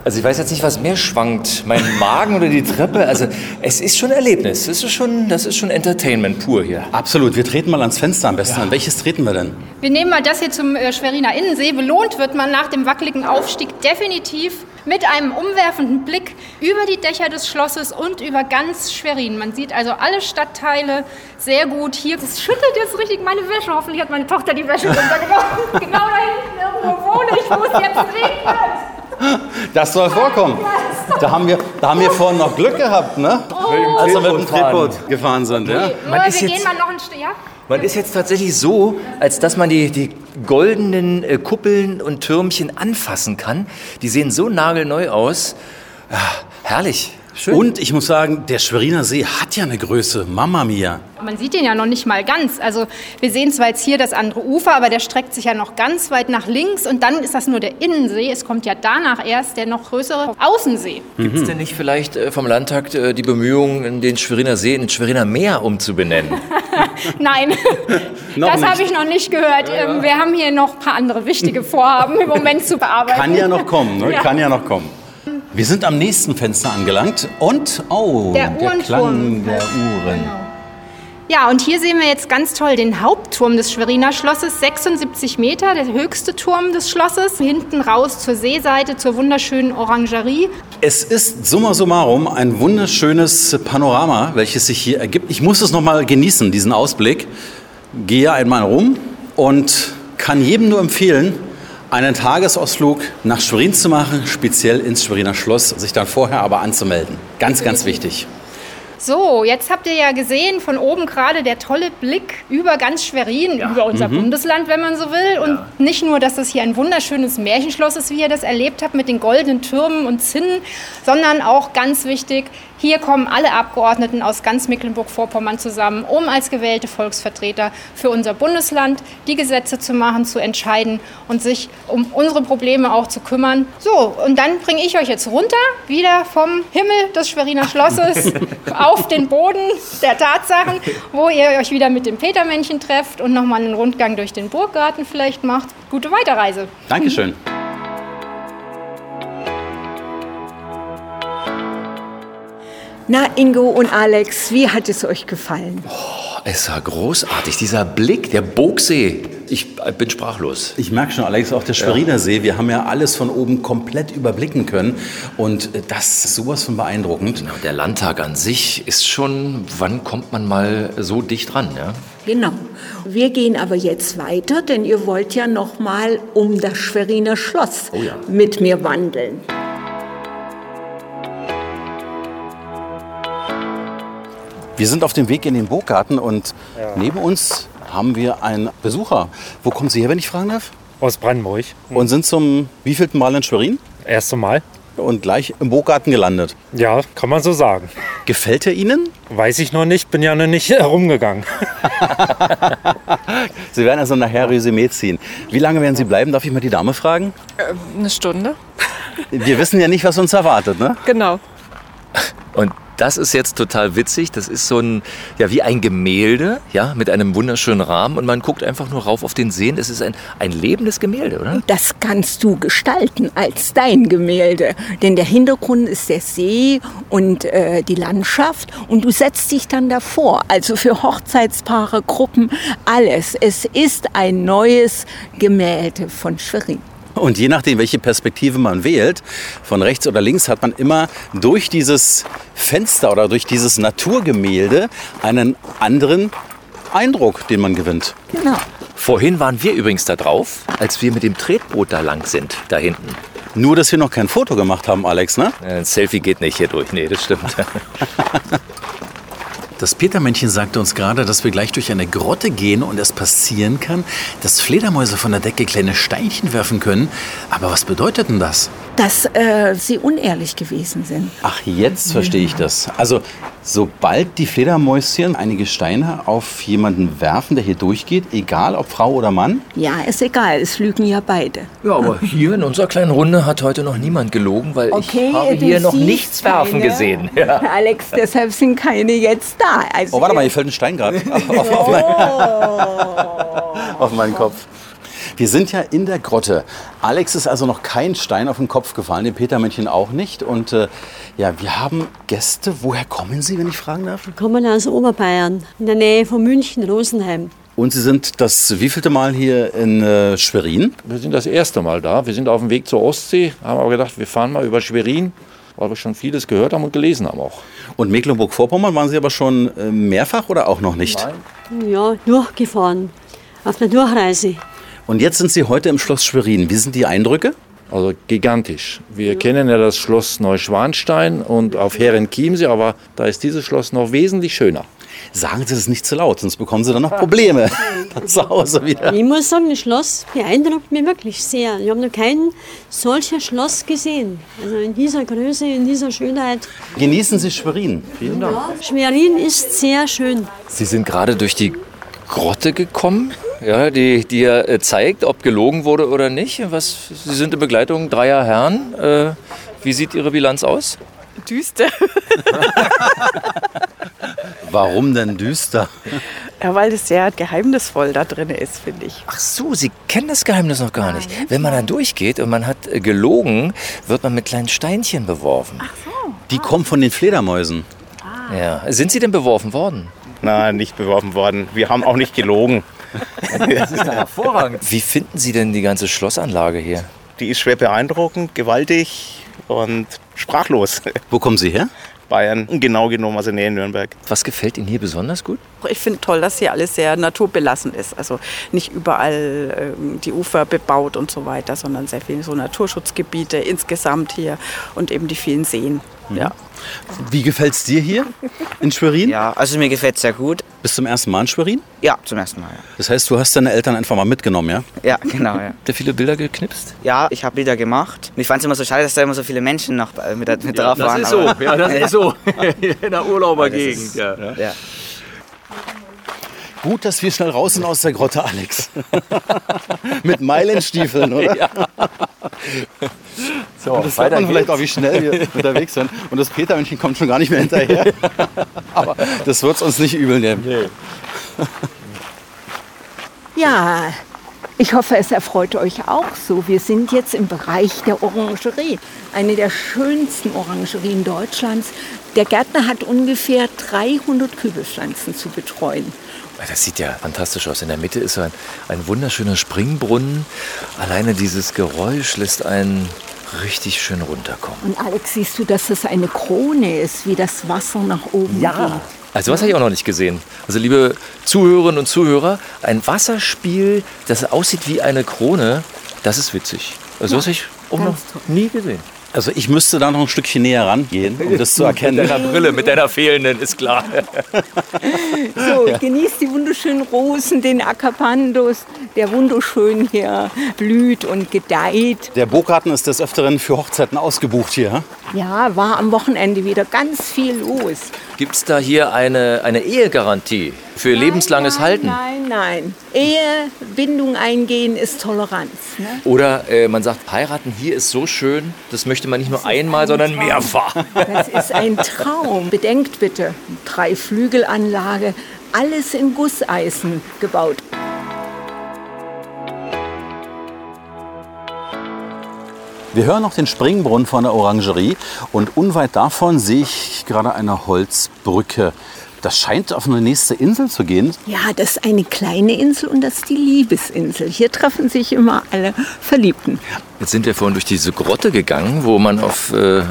Also ich weiß jetzt nicht, was mehr schwankt, mein Magen oder die Treppe. Also es ist schon ein Erlebnis. Das ist schon, das ist schon Entertainment pur hier. Absolut. Wir treten mal ans Fenster am besten. An welches treten wir denn? Wir nehmen mal das hier zum äh, Schweriner Innensee. Belohnt wird man nach dem wackeligen Aufstieg definitiv mit einem umwerfenden Blick über die Dächer des Schlosses und über ganz Schwerin. Man sieht also alle Stadtteile sehr gut. Hier das schüttelt jetzt richtig meine Wäsche. Hoffentlich hat meine Tochter die Wäsche runtergebracht. genau da hinten irgendwo wohne ich, wo es jetzt regnet. Das soll vorkommen. Da haben wir, da haben wir vorhin noch Glück gehabt, ne? Als wir mit dem Tretboot gefahren sind. Ja? Man ist wir jetzt- gehen mal noch ein Stück. Ja? Man ist jetzt tatsächlich so, als dass man die, die goldenen äh, Kuppeln und Türmchen anfassen kann. Die sehen so nagelneu aus. Ja, herrlich. Schön. Und ich muss sagen, der Schweriner See hat ja eine Größe. Mama mia. Man sieht den ja noch nicht mal ganz. Also wir sehen zwar jetzt hier das andere Ufer, aber der streckt sich ja noch ganz weit nach links und dann ist das nur der Innensee. Es kommt ja danach erst der noch größere Außensee. Gibt es denn nicht vielleicht äh, vom Landtag äh, die Bemühungen, den Schweriner See in den Schweriner Meer umzubenennen? Nein, das habe ich noch nicht gehört. Ähm, Wir haben hier noch ein paar andere wichtige Vorhaben im Moment zu bearbeiten. Kann ja noch kommen, ne? Ja. Kann ja noch kommen. Wir sind am nächsten Fenster angelangt und, oh, Der der. Klang der Uhren. Ja, und hier sehen wir jetzt ganz toll den Hauptturm des Schweriner Schlosses, 76 Meter, der höchste Turm des Schlosses. Hinten raus zur Seeseite, zur wunderschönen Orangerie. Es ist summa summarum ein wunderschönes Panorama, welches sich hier ergibt. Ich muss es noch mal genießen, diesen Ausblick. Gehe einmal rum und kann jedem nur empfehlen, einen Tagesausflug nach Schwerin zu machen, speziell ins Schweriner Schloss, sich dann vorher aber anzumelden. Ganz, ganz wichtig. So, jetzt habt ihr ja gesehen, von oben gerade der tolle Blick über ganz Schwerin, über unser Bundesland, wenn man so will. Und nicht nur, dass das hier ein wunderschönes Märchenschloss ist, wie ihr das erlebt habt, mit den goldenen Türmen und Zinnen, sondern auch ganz wichtig, hier kommen alle Abgeordneten aus ganz Mecklenburg-Vorpommern zusammen, um als gewählte Volksvertreter für unser Bundesland die Gesetze zu machen, zu entscheiden und sich um unsere Probleme auch zu kümmern. So, und dann bringe ich euch jetzt runter, wieder vom Himmel des Schweriner Schlosses auf den Boden der Tatsachen, wo ihr euch wieder mit dem Petermännchen trefft und nochmal einen Rundgang durch den Burggarten vielleicht macht. Gute Weiterreise. Dankeschön. Na, Ingo und Alex, wie hat es euch gefallen? Es war großartig, dieser Blick, der Bogsee. Ich äh, bin sprachlos. Ich merke schon, Alex, auch der Schweriner See, wir haben ja alles von oben komplett überblicken können. Und äh, das ist sowas von beeindruckend. Genau, der Landtag an sich ist schon, wann kommt man mal so dicht ran? Ja? Genau. Wir gehen aber jetzt weiter, denn ihr wollt ja noch mal um das Schweriner Schloss Oh ja. mit mir wandeln. Wir sind auf dem Weg in den Burggarten und neben uns haben wir einen Besucher. Wo kommen Sie her, wenn ich fragen darf? Aus Brandenburg. Und sind zum wievielten Mal in Schwerin? Erste Mal. Und gleich im Burggarten gelandet. Ja, kann man so sagen. Gefällt er Ihnen? Weiß ich noch nicht, bin ja noch nicht herumgegangen. Sie werden also nachher Resümee ziehen. Wie lange werden Sie bleiben? Darf ich mal die Dame fragen? Eine Stunde. Wir wissen ja nicht, was uns erwartet, ne? Genau. Und das ist jetzt total witzig. Das ist so ein, ja, wie ein Gemälde, ja, mit einem wunderschönen Rahmen und man guckt einfach nur rauf auf den Seen. Es ist ein, ein lebendes Gemälde, oder? Das kannst du gestalten als dein Gemälde. Denn der Hintergrund ist der See und äh, die Landschaft und du setzt dich dann davor. Also für Hochzeitspaare, Gruppen, alles. Es ist ein neues Gemälde von Schwerin. Und je nachdem, welche Perspektive man wählt, von rechts oder links, hat man immer durch dieses Fenster oder durch dieses Naturgemälde einen anderen Eindruck, den man gewinnt. Genau. Vorhin waren wir übrigens da drauf, als wir mit dem Tretboot da lang sind, da hinten. Nur, dass wir noch kein Foto gemacht haben, Alex, ne? Ein Selfie geht nicht hier durch. Nee, das stimmt. Das Petermännchen sagte uns gerade, dass wir gleich durch eine Grotte gehen und es passieren kann, dass Fledermäuse von der Decke kleine Steinchen werfen können. Aber was bedeutet denn das? Dass äh, sie unehrlich gewesen sind. Ach, jetzt verstehe ich das. Also, sobald die Fledermäuschen einige Steine auf jemanden werfen, der hier durchgeht, egal ob Frau oder Mann, Ja, ist egal, es lügen ja beide. Ja, aber hier in unserer kleinen Runde hat heute noch niemand gelogen, weil Okay, ich habe hier noch nichts werfen keine. gesehen. Ja. Alex, deshalb sind keine jetzt da. Also Oh, warte mal, hier fällt ein Stein gerade auf, auf, mein, auf meinen Kopf. Wir sind ja in der Grotte. Alex ist also noch kein Stein auf den Kopf gefallen, dem Petermännchen auch nicht. Und äh, ja, wir haben Gäste. Woher kommen Sie, wenn ich fragen darf? Wir kommen aus Oberbayern, in der Nähe von München, Rosenheim. Und Sie sind das wievielte Mal hier in äh, Schwerin? Wir sind das erste Mal da. Wir sind auf dem Weg zur Ostsee, haben aber gedacht, wir fahren mal über Schwerin, weil wir schon vieles gehört haben und gelesen haben auch. Und Mecklenburg-Vorpommern waren Sie aber schon äh, mehrfach oder auch noch nicht? Nein. Ja, durchgefahren, auf der Durchreise. Und jetzt sind Sie heute im Schloss Schwerin. Wie sind die Eindrücke? Also gigantisch. Wir kennen ja das Schloss Neuschwanstein und auf Herrenchiemsee, aber da ist dieses Schloss noch wesentlich schöner. Sagen Sie das nicht zu laut, sonst bekommen Sie dann noch Probleme zu Hause wieder. Ich muss sagen, das Schloss beeindruckt mich wirklich sehr. Ich habe noch kein solches Schloss gesehen. Also in dieser Größe, in dieser Schönheit. Genießen Sie Schwerin. Vielen Dank. Schwerin ist sehr schön. Sie sind gerade durch die Grotte gekommen, ja, die, die ja äh, zeigt, ob gelogen wurde oder nicht. Was, Sie sind in Begleitung dreier Herren. Äh, wie sieht Ihre Bilanz aus? Düster. Warum denn düster? Ja, weil es sehr geheimnisvoll da drin ist, finde ich. Ach so, Sie kennen das Geheimnis noch gar nicht. Wenn man dann durchgeht und man hat äh, gelogen, wird man mit kleinen Steinchen beworfen. Die kommen von den Fledermäusen. Ja. Sind Sie denn beworfen worden? Nein, nicht beworfen worden. Wir haben auch nicht gelogen. Das ist ja hervorragend. Wie finden Sie denn die ganze Schlossanlage hier? Die ist schwer beeindruckend, gewaltig und sprachlos. Wo kommen Sie her? Bayern, genau genommen aus der Nähe Nürnberg. Was gefällt Ihnen hier besonders gut? Ich finde toll, dass hier alles sehr naturbelassen ist. Also nicht überall ähm, die Ufer bebaut und so weiter, sondern sehr viele so Naturschutzgebiete insgesamt hier und eben die vielen Seen. Ja. Wie gefällt es dir hier in Schwerin? Ja, also mir gefällt es sehr gut. Bist du zum ersten Mal in Schwerin? Ja, zum ersten Mal, ja. Das heißt, du hast deine Eltern einfach mal mitgenommen, ja? Ja, genau, ja. Habt ihr viele Bilder geknipst? Ja, ich habe Bilder gemacht. Und ich fand es immer so schade, dass da immer so viele Menschen noch äh, mit, mit drauf das waren. ist so, ja, das ist so. In der Urlaubergegend, ja. Gut, dass wir schnell raus sind aus der Grotte, Alex. Mit Meilenstiefeln, oder? Ja. So, Und das weiter hört man vielleicht auch, wie schnell wir unterwegs sind. Und das Petermännchen kommt schon gar nicht mehr hinterher. Aber das wird es uns nicht übel nehmen. Ja, ich hoffe, es erfreut euch auch so. Wir sind jetzt im Bereich der Orangerie, eine der schönsten Orangerien Deutschlands. Der Gärtner hat ungefähr 300 Kübelpflanzen zu betreuen. Das sieht ja fantastisch aus. In der Mitte ist ein, ein wunderschöner Springbrunnen. Alleine dieses Geräusch lässt einen richtig schön runterkommen. Und Alex, siehst du, dass das eine Krone ist, wie das Wasser nach oben geht? Also was habe ich auch noch nicht gesehen. Also liebe Zuhörerinnen und Zuhörer, ein Wasserspiel, das aussieht wie eine Krone, das ist witzig. Also das habe ich auch noch nie gesehen. Also ich müsste da noch ein Stückchen näher rangehen, um das zu erkennen. Mit deiner Brille, mit deiner fehlenden, ist klar. So, genießt die wunderschönen Rosen, den Acapandus, der wunderschön hier blüht und gedeiht. Der Burggarten ist des Öfteren für Hochzeiten ausgebucht hier. hm? Ja, war am Wochenende wieder ganz viel los. Gibt es da hier eine, eine Ehegarantie für lebenslanges Halten? Nein, nein. Ehe, Bindung eingehen ist Toleranz. Ne? Oder äh, man sagt, heiraten hier ist so schön, das möchte man nicht nur einmal, sondern mehrfach. Das ist ein Traum. Bedenkt bitte, Dreiflügelanlage, alles in Gusseisen gebaut. Wir hören noch den Springbrunnen von der Orangerie und unweit davon sehe ich gerade eine Holzbrücke. Das scheint auf eine nächste Insel zu gehen. Ja, das ist eine kleine Insel und das ist die Liebesinsel. Hier treffen sich immer alle Verliebten. Jetzt sind wir vorhin durch diese Grotte gegangen, wo man auf, äh,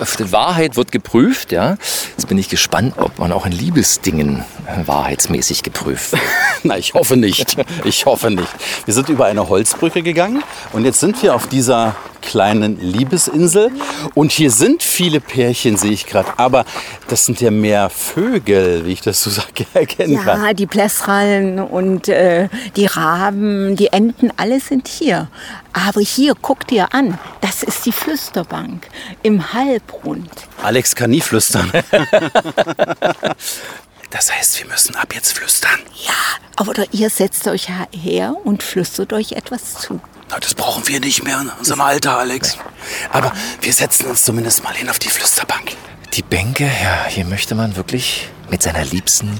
auf die Wahrheit wird geprüft. Ja? Jetzt bin ich gespannt, ob man auch in Liebesdingen äh, wahrheitsmäßig geprüft wird. Na, ich hoffe nicht. Ich hoffe nicht. Wir sind über eine Holzbrücke gegangen und jetzt sind wir auf dieser kleinen Liebesinsel. Und hier sind viele Pärchen, sehe ich gerade. Aber das sind ja mehr Vögel, wie ich das so sage, erkennen kann. Ja, die Blässrallen und äh, die Raben, die Enten, alle sind hier. Aber hier, guck dir an, das ist die Flüsterbank im Halbrund. Alex kann nie flüstern. Das heißt, wir müssen ab jetzt flüstern. Ja, oder ihr setzt euch her und flüstert euch etwas zu. Na, das brauchen wir nicht mehr in unserem Alter, Alex. Aber wir setzen uns zumindest mal hin auf die Flüsterbank. Die Bänke, ja, hier möchte man wirklich mit seiner Liebsten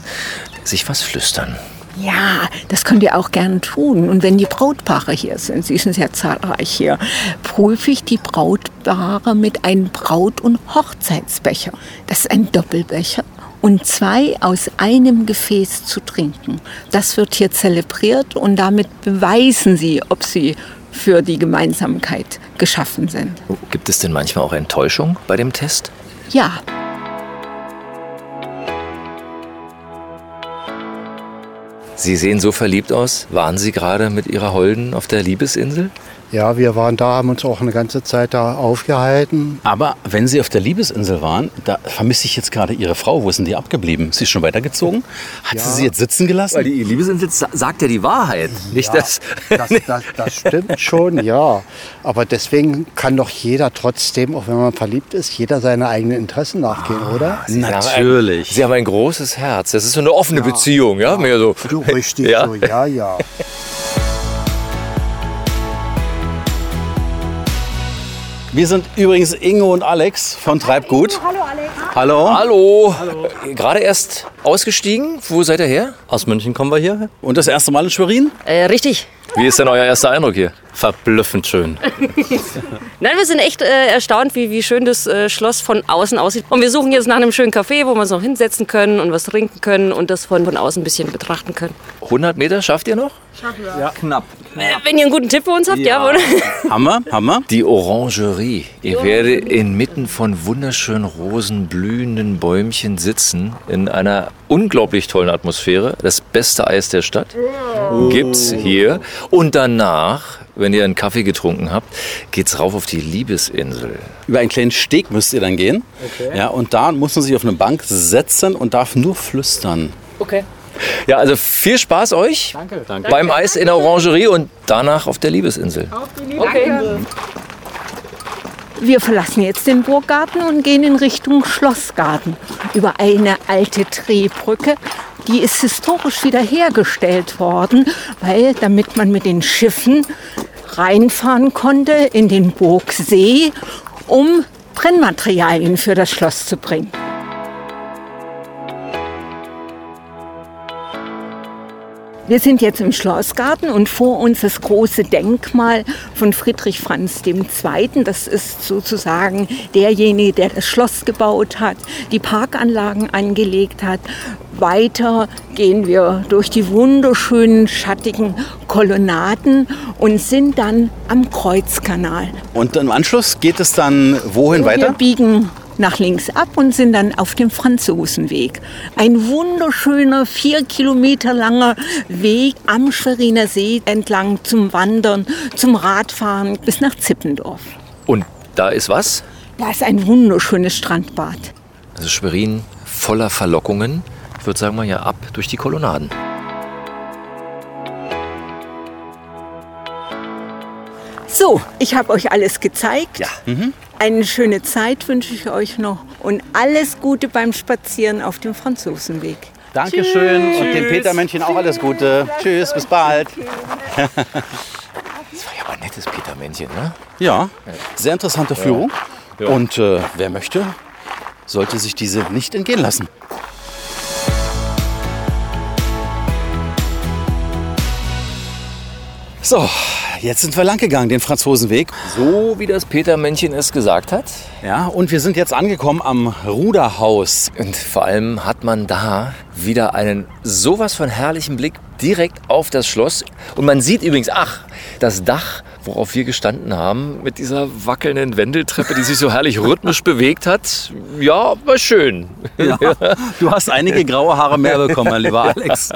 sich was flüstern. Ja, das könnt ihr auch gern tun. Und wenn die Brautpaare hier sind, sie sind sehr zahlreich hier, prüfe ich die Brautpaare mit einem Braut- und Hochzeitsbecher. Das ist ein Doppelbecher und zwei aus einem Gefäß zu trinken. Das wird hier zelebriert und damit beweisen sie, ob sie für die Gemeinsamkeit geschaffen sind. Gibt es denn manchmal auch Enttäuschung bei dem Test? Ja, Sie sehen so verliebt aus. Waren Sie gerade mit Ihrer Holden auf der Liebesinsel? Ja, wir waren da, haben uns auch eine ganze Zeit da aufgehalten. Aber wenn Sie auf der Liebesinsel waren, da vermisse ich jetzt gerade Ihre Frau. Wo ist denn die abgeblieben? Ist sie schon weitergezogen? Hat Ja. sie sie jetzt sitzen gelassen? Weil die Liebesinsel sa- sagt ja die Wahrheit. Nicht Ja, das. Das, das, das stimmt schon, ja. Aber deswegen kann doch jeder trotzdem, auch wenn man verliebt ist, jeder seine eigenen Interessen nachgehen, oder? Sie haben ein, Sie haben ein großes Herz. Das ist so eine offene Beziehung, ja? Mehr so. Du richtig Ja? so, ja, ja. Wir sind übrigens Ingo und Alex von Treibgut. Hallo Alex. Hallo. Hallo. Äh, Gerade erst ausgestiegen. Wo seid ihr her? Aus München kommen wir hier. Und das erste Mal in Schwerin? Äh, richtig. Wie ist denn euer erster Eindruck hier? Verblüffend schön. Nein, wir sind echt äh, erstaunt, wie, wie schön das äh, Schloss von außen aussieht. Und wir suchen jetzt nach einem schönen Café, wo wir uns noch hinsetzen können und was trinken können und das von, von außen ein bisschen betrachten können. 100 Meter schafft ihr noch? Ja, knapp. Äh, wenn ihr einen guten Tipp für uns habt, ja. oder? Hammer, Hammer. Die Orangerie. Ihr werdet inmitten von wunderschönen Rosen, blühenden Bäumchen sitzen, in einer unglaublich tollen Atmosphäre. Das beste Eis der Stadt gibt's hier. Und danach, wenn ihr einen Kaffee getrunken habt, geht's rauf auf die Liebesinsel. Über einen kleinen Steg müsst ihr dann gehen. Okay. Ja, und da muss man sich auf eine Bank setzen und darf nur flüstern. Okay. Ja, also viel Spaß euch Danke. beim Eis in der Orangerie und danach auf der Liebesinsel. Okay. Wir verlassen jetzt den Burggarten und gehen in Richtung Schlossgarten über eine alte Drehbrücke. Die ist historisch wiederhergestellt worden, weil damit man mit den Schiffen reinfahren konnte in den Burgsee, um Brennmaterialien für das Schloss zu bringen. Wir sind jetzt im Schlossgarten und vor uns das große Denkmal von Friedrich Franz II. Das ist sozusagen derjenige, der das Schloss gebaut hat, die Parkanlagen angelegt hat. Weiter gehen wir durch die wunderschönen schattigen Kolonnaden und sind dann am Kreuzkanal. Und im Anschluss geht es dann wohin Wir weiter? biegen nach links ab und sind dann auf dem Franzosenweg. Ein wunderschöner, vier Kilometer langer Weg am Schweriner See entlang zum Wandern, zum Radfahren bis nach Zippendorf. Und da ist was? Da ist ein wunderschönes Strandbad. Also Schwerin voller Verlockungen. Ich würde sagen mal ja ab durch die Kolonnaden. So, ich habe euch alles gezeigt. Ja. Mhm. Eine schöne Zeit wünsche ich euch noch und alles Gute beim Spazieren auf dem Franzosenweg. Dankeschön und dem Tschüss. Petermännchen auch alles Gute. Tschüss, bis bald. Das war ja aber ein nettes Petermännchen, ne? Ja, sehr interessante Führung. Ja. Und äh, wer möchte, sollte sich diese nicht entgehen lassen. So, jetzt sind wir lang gegangen, den Franzosenweg. So wie das Petermännchen es gesagt hat. Ja, und wir sind jetzt angekommen am Ruderhaus. Und vor allem hat man da wieder einen sowas von herrlichen Blick direkt auf das Schloss. Und man sieht übrigens, ach, das Dach, worauf wir gestanden haben, mit dieser wackelnden Wendeltreppe, die sich so herrlich rhythmisch bewegt hat. Ja, war schön. Ja, du hast einige graue Haare mehr bekommen, mein lieber Alex.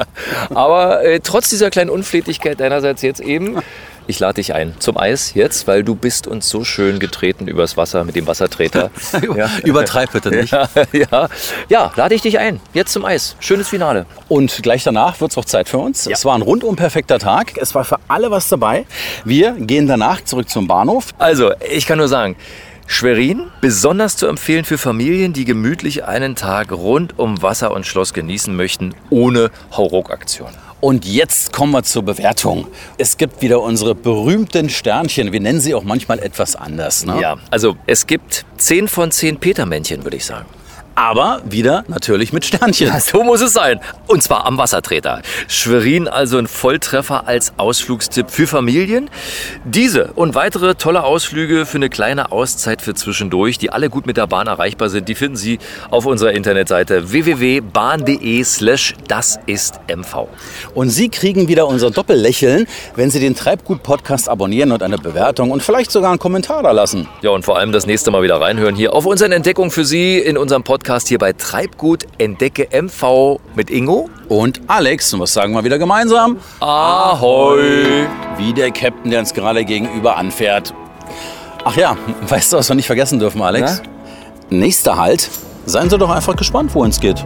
Aber äh, trotz dieser kleinen Unflätigkeit deinerseits jetzt eben, ich lade dich ein zum Eis jetzt, weil du bist uns so schön getreten übers Wasser mit dem Wassertreter. Übertreib bitte nicht. Ja, ja, ja, lade ich dich ein. Jetzt zum Eis. Schönes Finale. Und gleich danach wird es auch Zeit für uns. Es war ein rundum perfekter Tag. Es war für alle was dabei. Wir gehen danach zurück zum Bahnhof. Also, ich kann nur sagen, Schwerin, besonders zu empfehlen für Familien, die gemütlich einen Tag rund um Wasser und Schloss genießen möchten, ohne Hauruck-Aktion. Und jetzt kommen wir zur Bewertung. Es gibt wieder unsere berühmten Sternchen. Wir nennen sie auch manchmal etwas anders. Ne? Ja, also es gibt 10 von 10 Petermännchen, würde ich sagen. Aber wieder natürlich mit Sternchen. So muss es sein. Und zwar am Wassertreter. Schwerin also ein Volltreffer als Ausflugstipp für Familien. Diese und weitere tolle Ausflüge für eine kleine Auszeit für zwischendurch, die alle gut mit der Bahn erreichbar sind, die finden Sie auf unserer Internetseite www.bahn.de slash das ist MV. Und Sie kriegen wieder unser Doppellächeln, wenn Sie den Treibgut-Podcast abonnieren und eine Bewertung und vielleicht sogar einen Kommentar da lassen. Ja, und vor allem das nächste Mal wieder reinhören hier auf unseren Entdeckungen für Sie in unserem Podcast hier bei Treibgut Entdecke MV mit Ingo und Alex. Und was sagen wir wieder gemeinsam? Ahoi! Wie der Captain, der uns gerade gegenüber anfährt. Ach ja, weißt du, was wir nicht vergessen dürfen, Alex? Nächster Halt. Seien Sie doch einfach gespannt, wo es geht.